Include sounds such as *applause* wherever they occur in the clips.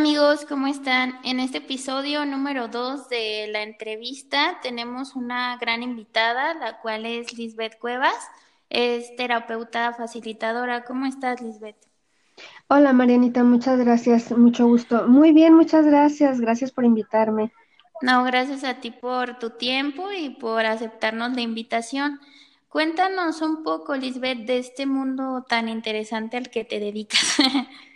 amigos, ¿cómo están? En este episodio número 2 de la entrevista tenemos una gran invitada, la cual es Lisbeth Cuevas, es terapeuta facilitadora. ¿Cómo estás, Lisbeth? Hola Marianita, muchas gracias, mucho gusto. Muy bien, muchas gracias, gracias por invitarme. No, gracias a ti por tu tiempo y por aceptarnos la invitación. Cuéntanos un poco, Lisbeth, de este mundo tan interesante al que te dedicas. *laughs*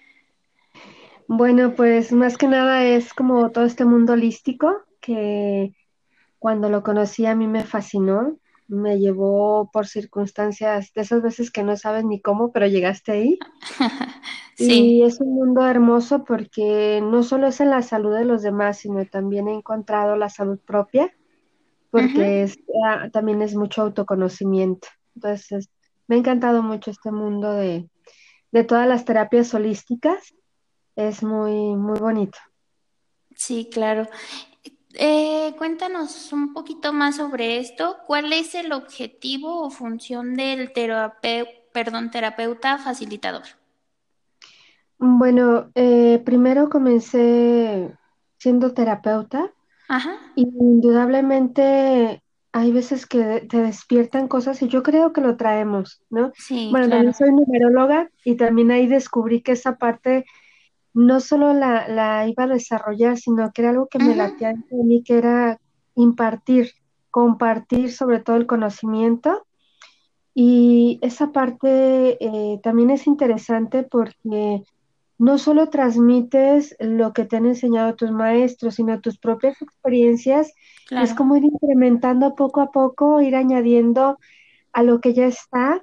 Bueno, pues más que nada es como todo este mundo holístico que cuando lo conocí a mí me fascinó, me llevó por circunstancias de esas veces que no sabes ni cómo, pero llegaste ahí. *laughs* sí. Y es un mundo hermoso porque no solo es en la salud de los demás, sino también he encontrado la salud propia, porque es, ah, también es mucho autoconocimiento. Entonces, me ha encantado mucho este mundo de, de todas las terapias holísticas es muy, muy bonito. Sí, claro. Eh, cuéntanos un poquito más sobre esto. ¿Cuál es el objetivo o función del terapeuta, perdón, terapeuta facilitador? Bueno, eh, primero comencé siendo terapeuta Ajá. y indudablemente hay veces que te despiertan cosas y yo creo que lo traemos, ¿no? Sí, Bueno, claro. también soy numeróloga y también ahí descubrí que esa parte no solo la, la iba a desarrollar, sino que era algo que me Ujú. latía dentro de mí, que era impartir, compartir sobre todo el conocimiento. Y esa parte eh, también es interesante porque no solo transmites lo que te han enseñado tus maestros, sino tus propias experiencias. Es como ir incrementando poco a poco, ir añadiendo a lo que ya está,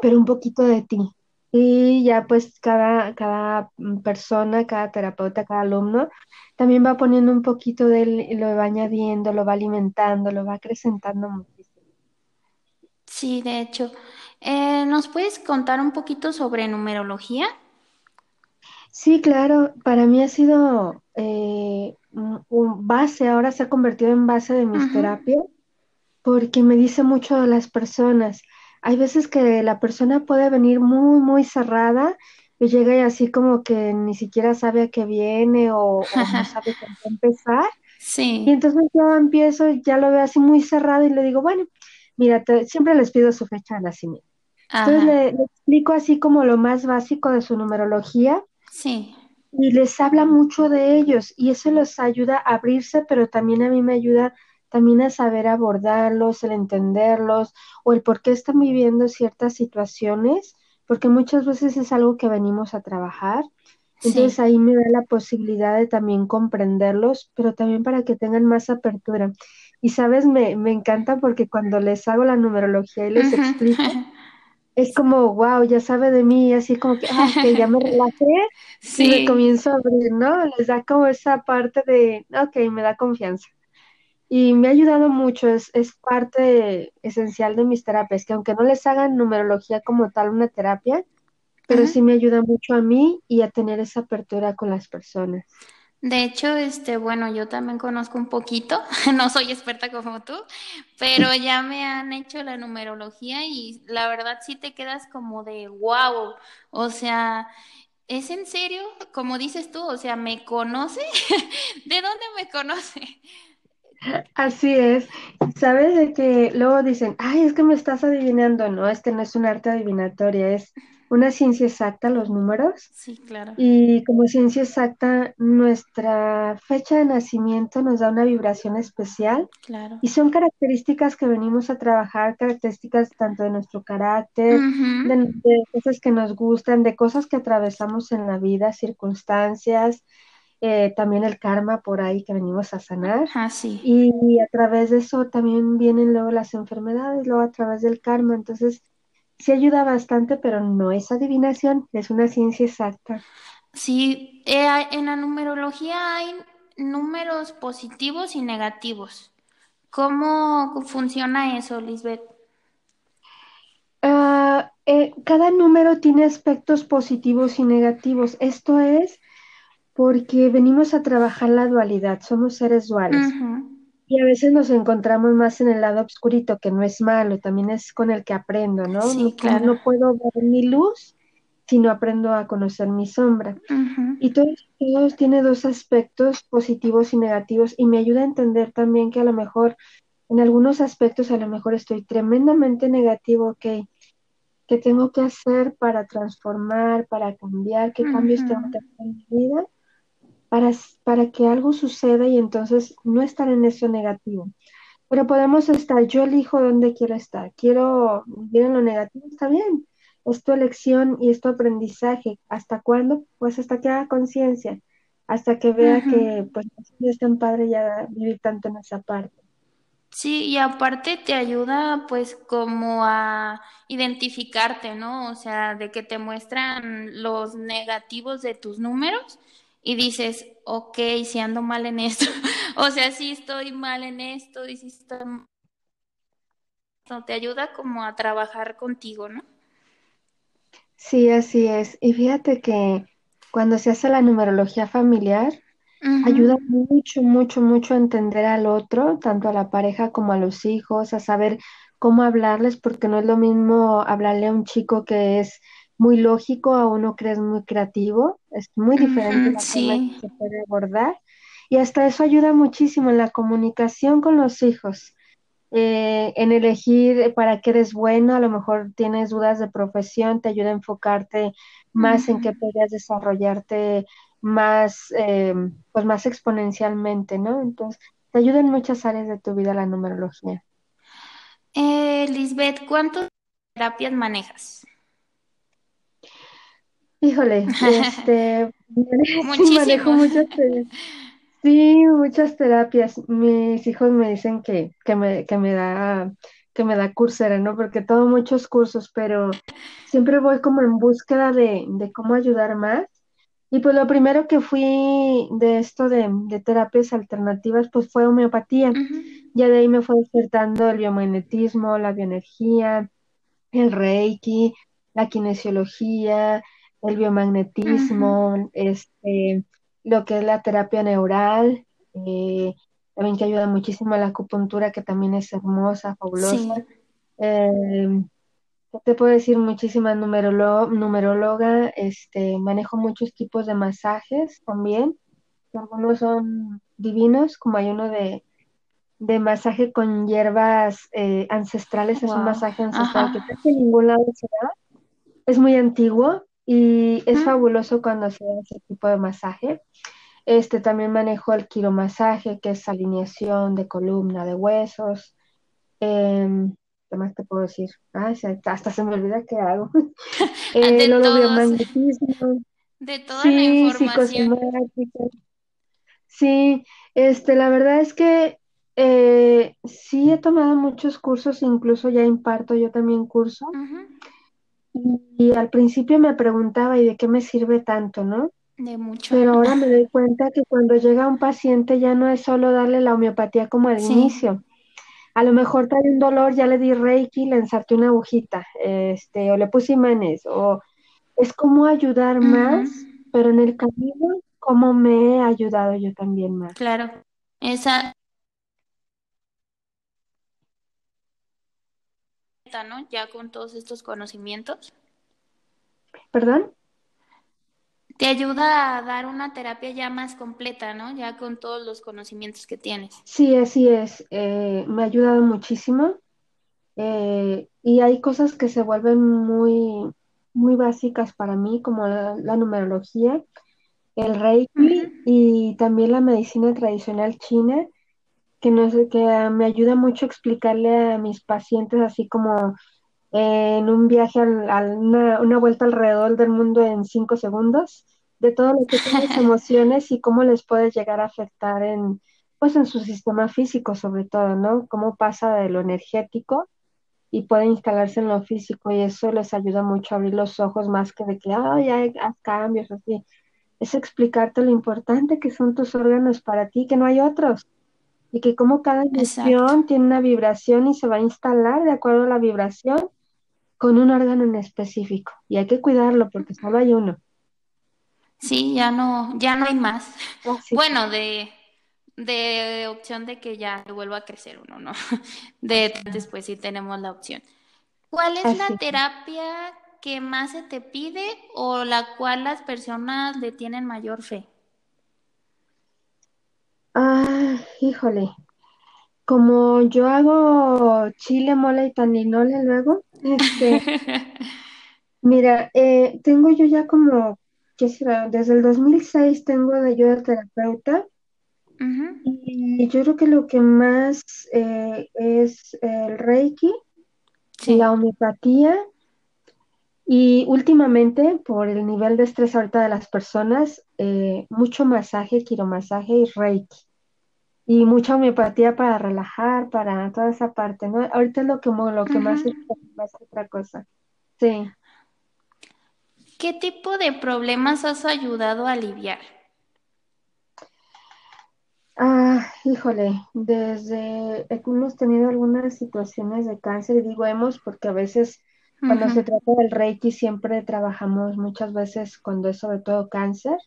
pero un poquito de ti. Y ya pues cada, cada persona, cada terapeuta, cada alumno también va poniendo un poquito de él y lo va añadiendo, lo va alimentando, lo va acrecentando muchísimo. Sí, de hecho. Eh, ¿nos puedes contar un poquito sobre numerología? Sí, claro, para mí ha sido eh, un, base, ahora se ha convertido en base de mis Ujú. terapias, porque me dice mucho de las personas. Hay veces que la persona puede venir muy, muy cerrada y llega y así como que ni siquiera sabe a qué viene o, o no *laughs* sabe qué empezar. Y Sí. entonces yo empiezo, ya lo veo así muy cerrado y le digo, bueno, mira, te- siempre les pido su fecha de nacimiento. Entonces Ajá. le, le explico así como lo más básico de su numerología Sí. y les habla mucho de ellos y eso los ayuda a abrirse, pero también a mí me ayuda también a saber abordarlos, el entenderlos o el por qué están viviendo ciertas situaciones, porque muchas veces es algo que venimos a trabajar. Entonces Sí. ahí me da la posibilidad de también comprenderlos, pero también para que tengan más apertura. Y sabes, me, me encanta porque cuando les hago la numerología y les explico, *laughs* es como, wow, ya sabe de mí, así como que, ah, ok, ya me relajé y me Sí. comienzo a abrir, ¿no? Les da como esa parte de, ok, me da confianza. Y me ha ayudado mucho, es, es parte esencial de mis terapias, que aunque no les hagan numerología como tal una terapia, pero sí me ayuda mucho a mí y a tener esa apertura con las personas. De hecho, este, bueno, yo también conozco un poquito, *laughs* no soy experta como tú, pero *laughs* ya me han hecho la numerología y la verdad sí te quedas como de wow, o sea, ¿es en serio? Como dices tú, o sea, ¿me conoce? *laughs* ¿De dónde me conoce? Así es. Sabes de que luego dicen, ay, es que me estás adivinando. No, este no es un arte adivinatoria, es una ciencia exacta, los números. Sí, claro, Y como ciencia exacta, nuestra fecha de nacimiento nos da una vibración especial claro. y son características que venimos a trabajar, características tanto de nuestro carácter, de, de cosas que nos gustan, de cosas que atravesamos en la vida, circunstancias, eh, también el karma por ahí que venimos a sanar. Ah, sí. Y a través de eso también vienen luego las enfermedades, luego a través del karma. Entonces, sí ayuda bastante, pero no es adivinación, es una ciencia exacta. Sí, eh, en la numerología hay números positivos y negativos. ¿Cómo funciona eso, Lisbeth? Ah, eh, cada número tiene aspectos positivos y negativos. Esto es porque venimos a trabajar la dualidad, somos seres duales. Y a veces nos encontramos más en el lado oscurito, que no es malo, también es con el que aprendo, ¿no? Sí, No, claro. no puedo ver mi luz, sino aprendo a conocer mi sombra. Y todos, todos tiene dos aspectos positivos y negativos y me ayuda a entender también que a lo mejor en algunos aspectos a lo mejor estoy tremendamente negativo, ok, ¿qué tengo que hacer para transformar, para cambiar? ¿Qué cambios tengo que hacer en mi vida? Para, para que algo suceda y entonces no estar en eso negativo. Pero podemos estar, yo elijo dónde quiero estar. Quiero vivir en lo negativo, está bien. Es tu elección y es tu aprendizaje. ¿Hasta cuándo? Pues hasta que haga conciencia, hasta que vea que pues no es tan padre ya vivir tanto en esa parte. Sí, y aparte te ayuda pues como a identificarte, ¿no? O sea, de que te muestran los negativos de tus números y dices, ok, si ando mal en esto, *laughs* o sea, si estoy mal en esto y si estoy... No, te ayuda como a trabajar contigo, ¿no? Sí, así es. Y fíjate que cuando se hace la numerología familiar, ayuda mucho, mucho, mucho a entender al otro, tanto a la pareja como a los hijos, a saber cómo hablarles, porque no es lo mismo hablarle a un chico que es muy lógico a uno que es muy creativo, es muy diferente la forma que se puede abordar. Y hasta eso ayuda muchísimo en la comunicación con los hijos. Eh, en elegir para qué eres bueno, a lo mejor tienes dudas de profesión, te ayuda a enfocarte más en qué podrías desarrollarte más, eh, pues más exponencialmente, ¿no? Entonces, te ayuda en muchas áreas de tu vida la numerología. Eh, Lisbeth, ¿cuántas terapias manejas? Híjole, *laughs* este, manejo *laughs* muchas Sí, muchas terapias. Mis hijos me dicen que, que me, que me da, que me da cursera, ¿no? Porque tomo muchos cursos, pero siempre voy como en búsqueda de, de cómo ayudar más. Y pues lo primero que fui de esto de, de terapias alternativas, pues fue homeopatía. Ya de ahí me fue despertando el biomagnetismo, la bioenergía, el reiki, la kinesiología, el biomagnetismo, este lo que es la terapia neural, eh, también que ayuda muchísimo a la acupuntura, que también es hermosa, fabulosa. Eh, te puedo decir? Muchísima numeróloga, este, manejo muchos tipos de masajes también. Algunos son divinos, como hay uno de, de masaje con hierbas eh, ancestrales, es un masaje ancestral que casi en ningún lado se da. Es muy antiguo, y es fabuloso cuando se da ese tipo de masaje. Este también manejo el quiromasaje, que es alineación de columna, de huesos. Em, ¿Qué más te puedo decir? hasta se me olvida qué hago. *laughs* eh, de biomagnetismo. De toda la información. Sí, este, la verdad es que eh, sí he tomado muchos cursos, incluso ya imparto yo también curso. Y al principio me preguntaba, ¿y de qué me sirve tanto, no? De mucho. Pero ahora me doy cuenta que cuando llega un paciente ya no es solo darle la homeopatía como al inicio. A lo mejor trae un dolor, ya le di reiki, le ensarté una agujita, este, o le puse imanes, o es como ayudar más, pero en el camino, cómo me he ayudado yo también más. Claro, esa ¿no? Ya con todos estos conocimientos. ¿Perdón? Te ayuda a dar una terapia ya más completa, ¿no? Ya con todos los conocimientos que tienes. Sí, así es. Eh, me ha ayudado muchísimo. Eh, y hay cosas que se vuelven muy, muy básicas para mí, como la, numerología, el reiki y también la medicina tradicional china que, no sé, que me ayuda mucho a explicarle a mis pacientes así como en un viaje, a una, una, vuelta alrededor del mundo en cinco segundos, de todo lo que son las *laughs* emociones y cómo les puede llegar a afectar en, pues en su sistema físico sobre todo, ¿no? Cómo pasa de lo energético y puede instalarse en lo físico y eso les ayuda mucho a abrir los ojos más que de que, ay, hay cambios así. Es explicarte lo importante que son tus órganos para ti, que no hay otros y que como cada emoción tiene una vibración y se va a instalar de acuerdo a la vibración con un órgano en específico y hay que cuidarlo porque solo hay uno. Sí, ya no, ya no hay más. Oh, bueno, de, de opción de que ya vuelva a crecer uno, ¿no? *laughs* De después sí tenemos la opción. ¿Cuál es la terapia que más se te pide o la cual las personas le tienen mayor fe? Ah, híjole. Como yo hago chile, mole y taninole luego, este, *laughs* mira, eh, tengo yo ya como, ¿qué será? Desde el 2006 tengo de de terapeuta y yo creo que lo que más eh, es el Reiki, la homeopatía y últimamente por el nivel de estrés ahorita de las personas, eh, mucho masaje, quiromasaje y Reiki. Y mucha homeopatía para relajar, para toda esa parte, ¿no? Ahorita es lo que, lo que más es más otra cosa. Sí. ¿Qué tipo de problemas has ayudado a aliviar? Ah, híjole, desde hemos tenido algunas situaciones de cáncer, y digo hemos porque a veces cuando se trata del Reiki siempre trabajamos muchas veces cuando es sobre todo cáncer.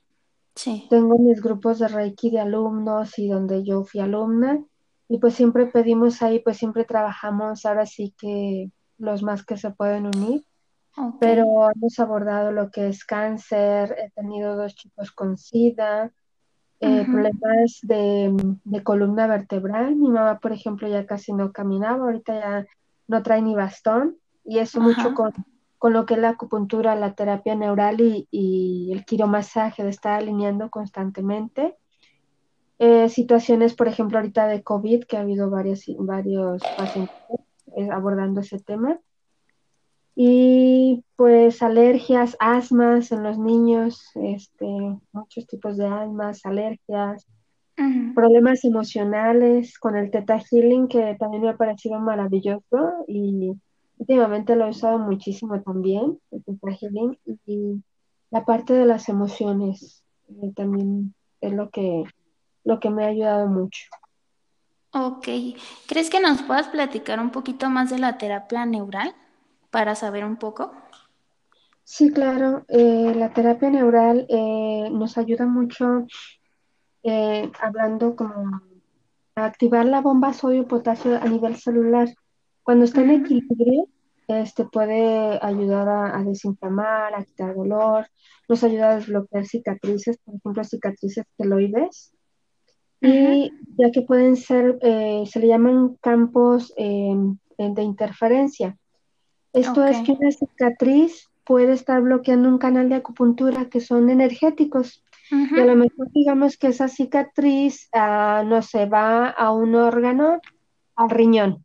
Sí. Tengo mis grupos de Reiki de alumnos y donde yo fui alumna y pues siempre pedimos ahí, pues siempre trabajamos ahora sí que los más que se pueden unir. Pero hemos abordado lo que es cáncer, he tenido dos chicos con SIDA, eh, problemas de, columna vertebral. Mi mamá, por ejemplo, ya casi no caminaba, ahorita ya no trae ni bastón, y eso mucho con, lo que es la acupuntura, la terapia neural y, el quiromasaje, de estar alineando constantemente. Eh, situaciones, por ejemplo, ahorita de COVID, que ha habido varios, varios pacientes eh, abordando ese tema. Y pues alergias, asmas en los niños, este, muchos tipos de asmas, alergias, problemas emocionales con el Teta Healing, que también me ha parecido maravilloso y últimamente lo he usado muchísimo también, el Healing, y la parte de las emociones eh, también es lo que, lo que me ha ayudado mucho. Ok, ¿crees que nos puedas platicar un poquito más de la terapia neural? para saber un poco? Sí, claro. Eh, la terapia neural eh, nos ayuda mucho eh, hablando como a activar la bomba sodio-potasio a nivel celular. Cuando está en equilibrio, este puede ayudar a, desinflamar, a quitar dolor, nos ayuda a desbloquear cicatrices, por ejemplo, cicatrices keloides. Y ya que pueden ser, se le llaman campos de interferencia. Esto es que una cicatriz puede estar bloqueando un canal de acupuntura que son energéticos. Y a lo mejor digamos que esa cicatriz, ah, no se va a un órgano, al riñón.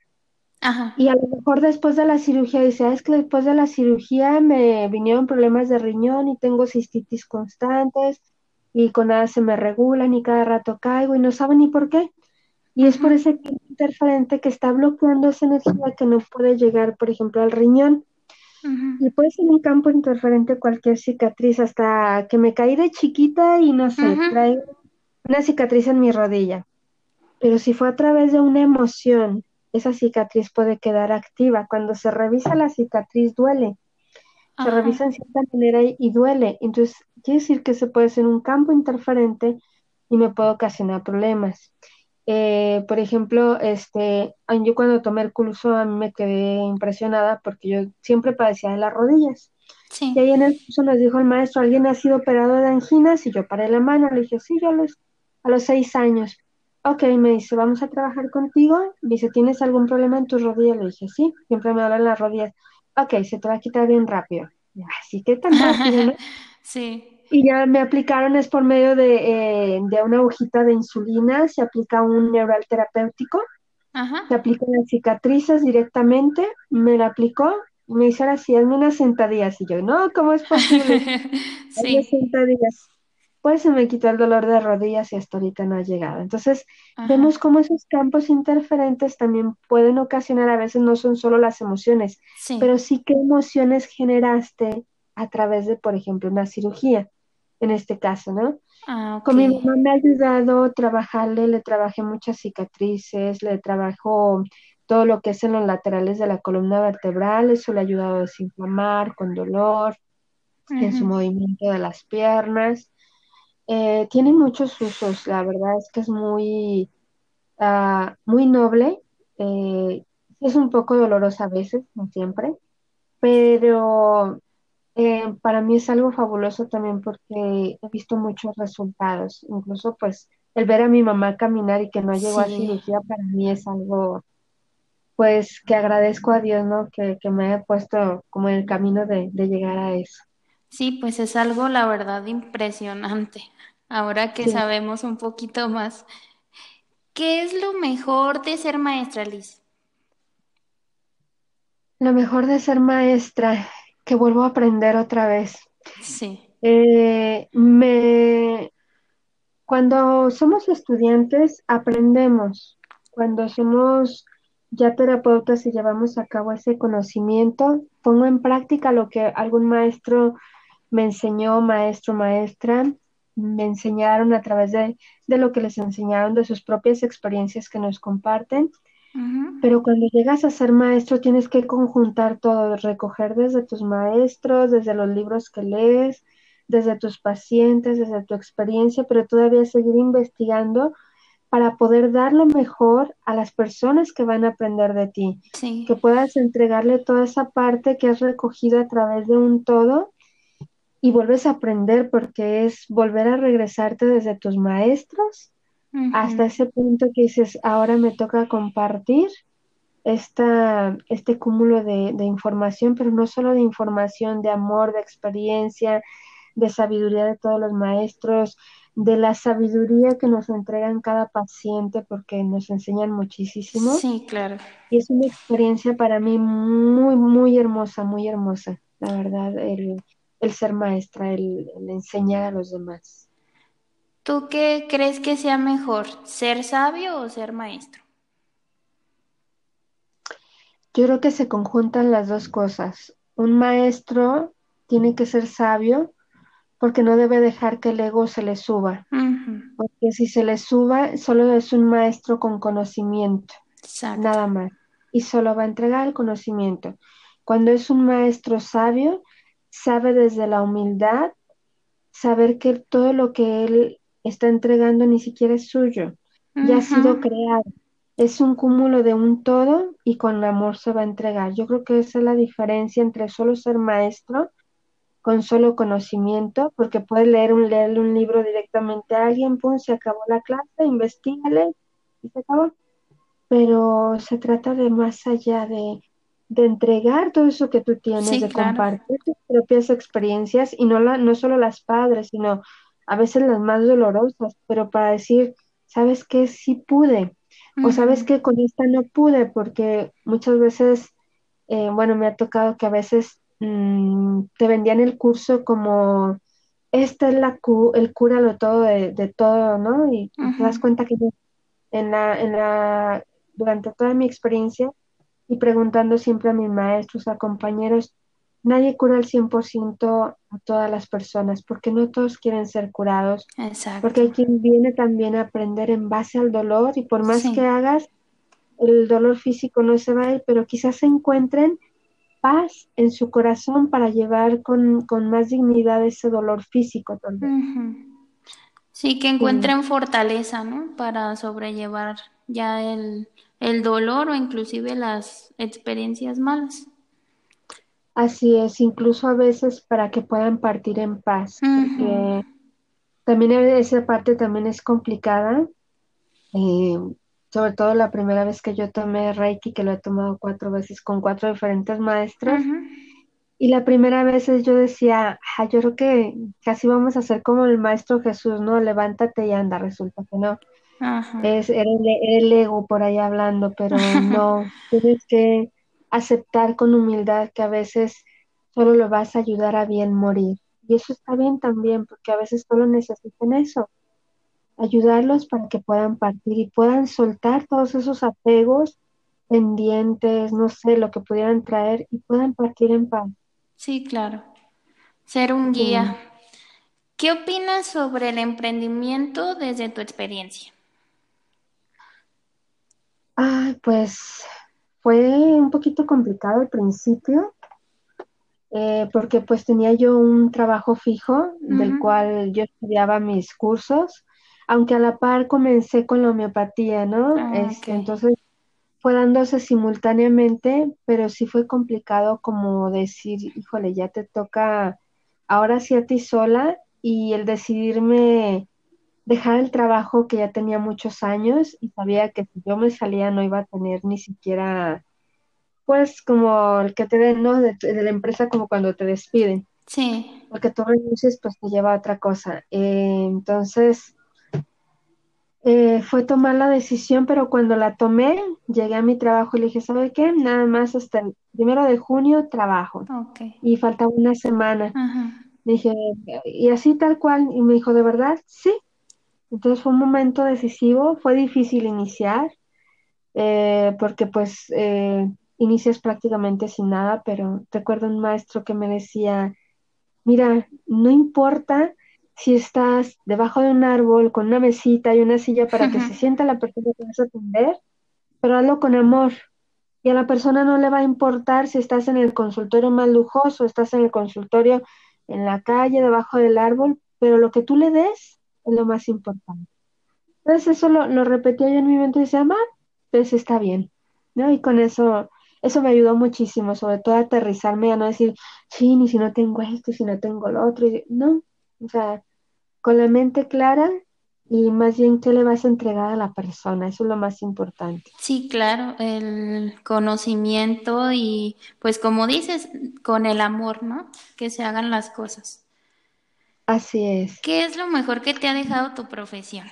Y a lo mejor después de la cirugía dice, ah, es que después de la cirugía me vinieron problemas de riñón y tengo cistitis constantes y con nada se me regulan y cada rato caigo y no sabe ni por qué. Y es por ese interferente que está bloqueando esa energía que no puede llegar, por ejemplo, al riñón. Y puede ser un campo interferente cualquier cicatriz, hasta que me caí de chiquita y no sé, traigo una cicatriz en mi rodilla. Pero si fue a través de una emoción, esa cicatriz puede quedar activa. Cuando se revisa la cicatriz duele. Se revisa en cierta manera y duele. Entonces, quiere decir que se puede ser un campo interferente y me puede ocasionar problemas. Eh, por ejemplo, este, yo cuando tomé el curso a mí me quedé impresionada porque yo siempre padecía de las rodillas. Y ahí en el curso nos dijo el maestro, ¿alguien ha sido operado de anginas? Y yo paré la mano, le dije, sí, yo a los, a los seis años. Ok, me dice, vamos a trabajar contigo. Me dice, ¿tienes algún problema en tus rodillas? Le dije, sí, siempre me duelen las rodillas. Ok, se te va a quitar bien rápido. Así que tan rápido, *laughs* sí. Y ya me aplicaron, es por medio de, eh, de una hojita de insulina, se aplica un neural terapéutico, se aplican las cicatrices directamente, me la aplicó, me dice ahora sí, hazme unas sentadillas. Y yo, no, ¿cómo es posible? *laughs* sí. sentadillas. Pues se me quitó el dolor de rodillas y hasta ahorita no ha llegado. Entonces, vemos cómo esos campos interferentes también pueden ocasionar, a veces no son solo las emociones, pero sí qué emociones generaste a través de, por ejemplo, una cirugía en este caso, ¿no? Ah, Con mi mamá me ha ayudado a trabajarle, le trabajé muchas cicatrices, le trabajo todo lo que es en los laterales de la columna vertebral, eso le ha ayudado a desinflamar con dolor, en su movimiento de las piernas. Eh, tiene muchos usos, la verdad es que es muy, ah, muy noble, eh, es un poco dolorosa a veces, no siempre, pero eh, para mí es algo fabuloso también porque he visto muchos resultados. Incluso pues el ver a mi mamá caminar y que no llegó a cirugía para mí es algo pues que agradezco a Dios, ¿no? Que, me haya puesto como en el camino de, llegar a eso. Sí, pues es algo, la verdad, impresionante. Ahora que sabemos un poquito más. ¿Qué es lo mejor de ser maestra, Liz? Lo mejor de ser maestra, que vuelvo a aprender otra vez. Sí. Eh, me... Cuando somos estudiantes, aprendemos. Cuando somos ya terapeutas y llevamos a cabo ese conocimiento, pongo en práctica lo que algún maestro me enseñó, maestro, maestra, me enseñaron a través de, de lo que les enseñaron, de sus propias experiencias que nos comparten. Pero cuando llegas a ser maestro tienes que conjuntar todo, recoger desde tus maestros, desde los libros que lees, desde tus pacientes, desde tu experiencia, pero todavía seguir investigando para poder dar lo mejor a las personas que van a aprender de ti. Que puedas entregarle toda esa parte que has recogido a través de un todo y vuelves a aprender porque es volver a regresarte desde tus maestros hasta ese punto que dices, ahora me toca compartir esta, este cúmulo de, información, pero no solo de información, de amor, de experiencia, de sabiduría de todos los maestros, de la sabiduría que nos entregan cada paciente porque nos enseñan muchísimo. Sí, claro. Y es una experiencia para mí muy, muy hermosa, muy hermosa, la verdad, el, ser maestra, el enseñar a los demás. ¿Tú qué crees que sea mejor, ser sabio o ser maestro? Yo creo que se conjuntan las dos cosas. Un maestro tiene que ser sabio porque no debe dejar que el ego se le suba. Porque si se le suba, solo es un maestro con conocimiento, nada más. Y solo va a entregar el conocimiento. Cuando es un maestro sabio, sabe desde la humildad, saber que todo lo que él está entregando ni siquiera es suyo, ya ha sido creado. Es un cúmulo de un todo y con amor se va a entregar. Yo creo que esa es la diferencia entre solo ser maestro con solo conocimiento, porque puedes leer un, leerle un libro directamente a alguien, pum, se acabó la clase, investigale y se acabó. Pero se trata de más allá de, de entregar todo eso que tú tienes, de compartir tus propias experiencias y no, la, no solo las padres, sino a veces las más dolorosas, pero para decir, ¿sabes qué? Sí pude. O sabes que con esta no pude, porque muchas veces, eh, bueno, me ha tocado que a veces mm, te vendían el curso como, esta es la el cúralo todo de, todo, ¿no? Y, te das cuenta que en la, en la, durante toda mi experiencia y preguntando siempre a mis maestros, a compañeros, nadie cura al 100% a todas las personas, porque no todos quieren ser curados. Exacto. Porque hay quien viene también a aprender en base al dolor y por más que hagas, el dolor físico no se va a ir, pero quizás se encuentren paz en su corazón para llevar con, más dignidad ese dolor físico también. Sí, que encuentren fortaleza, ¿no? Para sobrellevar ya el, el dolor o inclusive las experiencias malas. Así es, incluso a veces para que puedan partir en paz, porque también esa parte también es complicada, eh, sobre todo la primera vez que yo tomé Reiki, que lo he tomado cuatro veces con cuatro diferentes maestros, y la primera vez yo decía, yo creo que casi vamos a ser como el maestro Jesús, ¿no? Levántate y anda, resulta que no. Es, era el ego por ahí hablando, pero no, *laughs* tienes que aceptar con humildad que a veces solo lo vas a ayudar a bien morir. Y eso está bien también, porque a veces solo necesitan eso, ayudarlos para que puedan partir y puedan soltar todos esos apegos pendientes, no sé, lo que pudieran traer y puedan partir en paz. Sí, claro. Ser un guía. ¿Qué opinas sobre el emprendimiento desde tu experiencia? Ay, pues fue un poquito complicado al principio, eh, porque pues tenía yo un trabajo fijo del cual yo estudiaba mis cursos, aunque a la par comencé con la homeopatía, ¿no? Ah, este, entonces fue dándose simultáneamente, pero sí fue complicado como decir, híjole, ya te toca ahora sí a ti sola y el decidirme dejar el trabajo que ya tenía muchos años y sabía que si yo me salía no iba a tener ni siquiera, pues como el que te den, ¿no? De, la empresa como cuando te despiden. Sí. Porque tú renuncies, pues te lleva a otra cosa. Eh, entonces, eh, fue tomar la decisión, pero cuando la tomé, llegué a mi trabajo y le dije, ¿sabe qué? Nada más hasta el primero de junio trabajo. Y faltaba una semana. dije, y así tal cual. Y me dijo, ¿de verdad? Sí. Entonces fue un momento decisivo, fue difícil iniciar, eh, porque pues eh, inicias prácticamente sin nada, pero recuerdo un maestro que me decía, mira, no importa si estás debajo de un árbol con una mesita y una silla para que se sienta la persona que vas a atender, pero hazlo con amor. Y a la persona no le va a importar si estás en el consultorio más lujoso, estás en el consultorio en la calle, debajo del árbol, pero lo que tú le des es lo más importante. Entonces eso lo, lo repetía yo en mi mente y decía, mamá, pues está bien, ¿no? Y con eso, eso me ayudó muchísimo, sobre todo a aterrizarme, a no decir, sí, ni si no tengo esto, si no tengo lo otro, no, o sea, con la mente clara y más bien qué le vas a entregar a la persona, eso es lo más importante. Sí, claro, el conocimiento y pues como dices, con el amor, ¿no? Que se hagan las cosas. Así es. ¿Qué es lo mejor que te ha dejado tu profesión?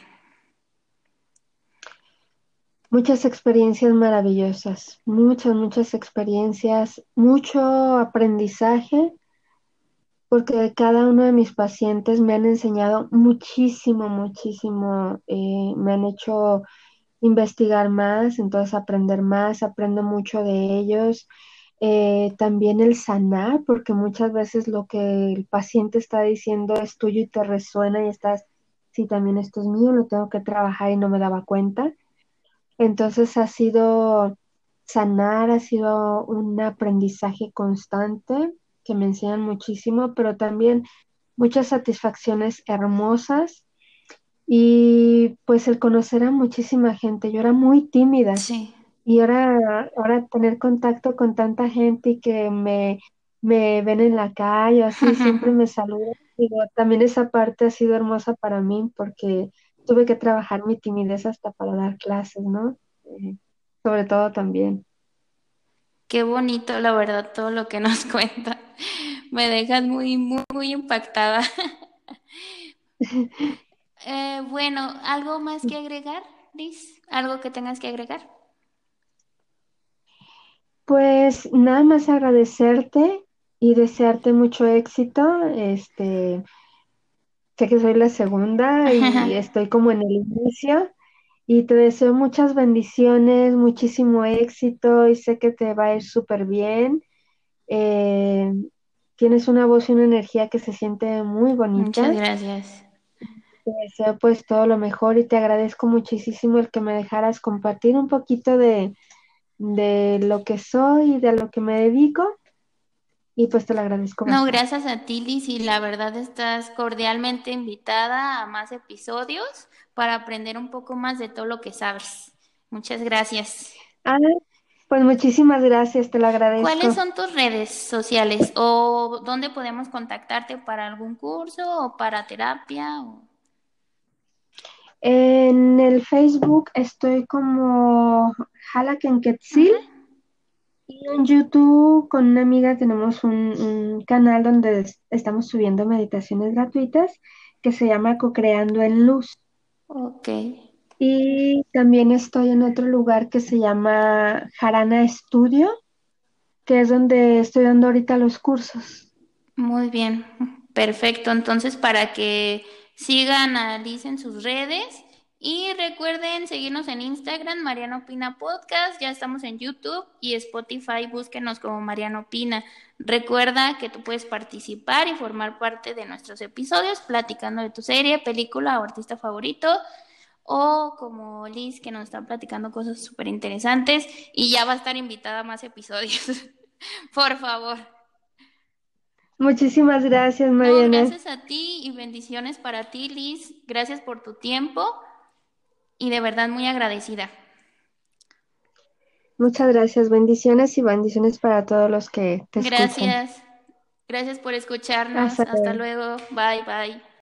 Muchas experiencias maravillosas, muchas, muchas experiencias, mucho aprendizaje porque cada uno de mis pacientes me han enseñado muchísimo, muchísimo, eh, me han hecho investigar más, entonces aprender más, aprendo mucho de ellos. Eh, también el sanar, porque muchas veces lo que el paciente está diciendo es tuyo y te resuena y estás, sí, también esto es mío, lo tengo que trabajar y no me daba cuenta. Entonces ha sido sanar, ha sido un aprendizaje constante que me enseñan muchísimo, pero también muchas satisfacciones hermosas y pues el conocer a muchísima gente. Yo era muy tímida y ahora, ahora tener contacto con tanta gente y que me, me ven en la calle, así siempre *laughs* me saludan. Digo, también esa parte ha sido hermosa para mí porque tuve que trabajar mi timidez hasta para dar clases, ¿no? Eh, sobre todo también. Qué bonito, la verdad, todo lo que nos *laughs* cuenta. Me dejas muy, muy, muy impactada. *laughs* Eh, bueno, ¿algo más que agregar, Liz? ¿Algo que tengas que agregar? Pues nada más agradecerte y desearte mucho éxito. Este, sé que soy la segunda y *laughs* estoy como en el inicio y te deseo muchas bendiciones, muchísimo éxito y sé que te va a ir súper bien. Eh, tienes una voz y una energía que se siente muy bonita. Muchas gracias. Te deseo pues todo lo mejor y te agradezco muchísimo el que me dejaras compartir un poquito de, de lo que soy y de lo que me dedico. Y pues te lo agradezco. No, gracias a ti, Liz, y la verdad estás cordialmente invitada a más episodios para aprender un poco más de todo lo que sabes. Muchas gracias. Ah, pues muchísimas gracias, te lo agradezco. ¿Cuáles son tus redes sociales o dónde podemos contactarte para algún curso o para terapia? En el Facebook estoy como Jalakenquetzil y en YouTube con una amiga tenemos un, un canal donde estamos subiendo meditaciones gratuitas que se llama Co-Creando en Luz. Ok. Y también estoy en otro lugar que se llama Jarana Studio, que es donde estoy dando ahorita los cursos. Muy bien, perfecto. Entonces, para que sigan a Liz en sus redes y recuerden seguirnos en Instagram, Mariano Pina Podcast. Ya estamos en YouTube y Spotify. Búsquenos como Mariano Pina. Recuerda que tú puedes participar y formar parte de nuestros episodios platicando de tu serie, película o artista favorito. O como Liz, que nos está platicando cosas súper interesantes y ya va a estar invitada a más episodios. *laughs* Por favor. Muchísimas gracias, Mariana. gracias a ti y bendiciones para ti, Liz. Gracias por tu tiempo y de verdad muy agradecida. Muchas gracias, bendiciones y bendiciones para todos los que te escuchan. Gracias. Gracias por escucharnos. Hasta luego. Bye, bye.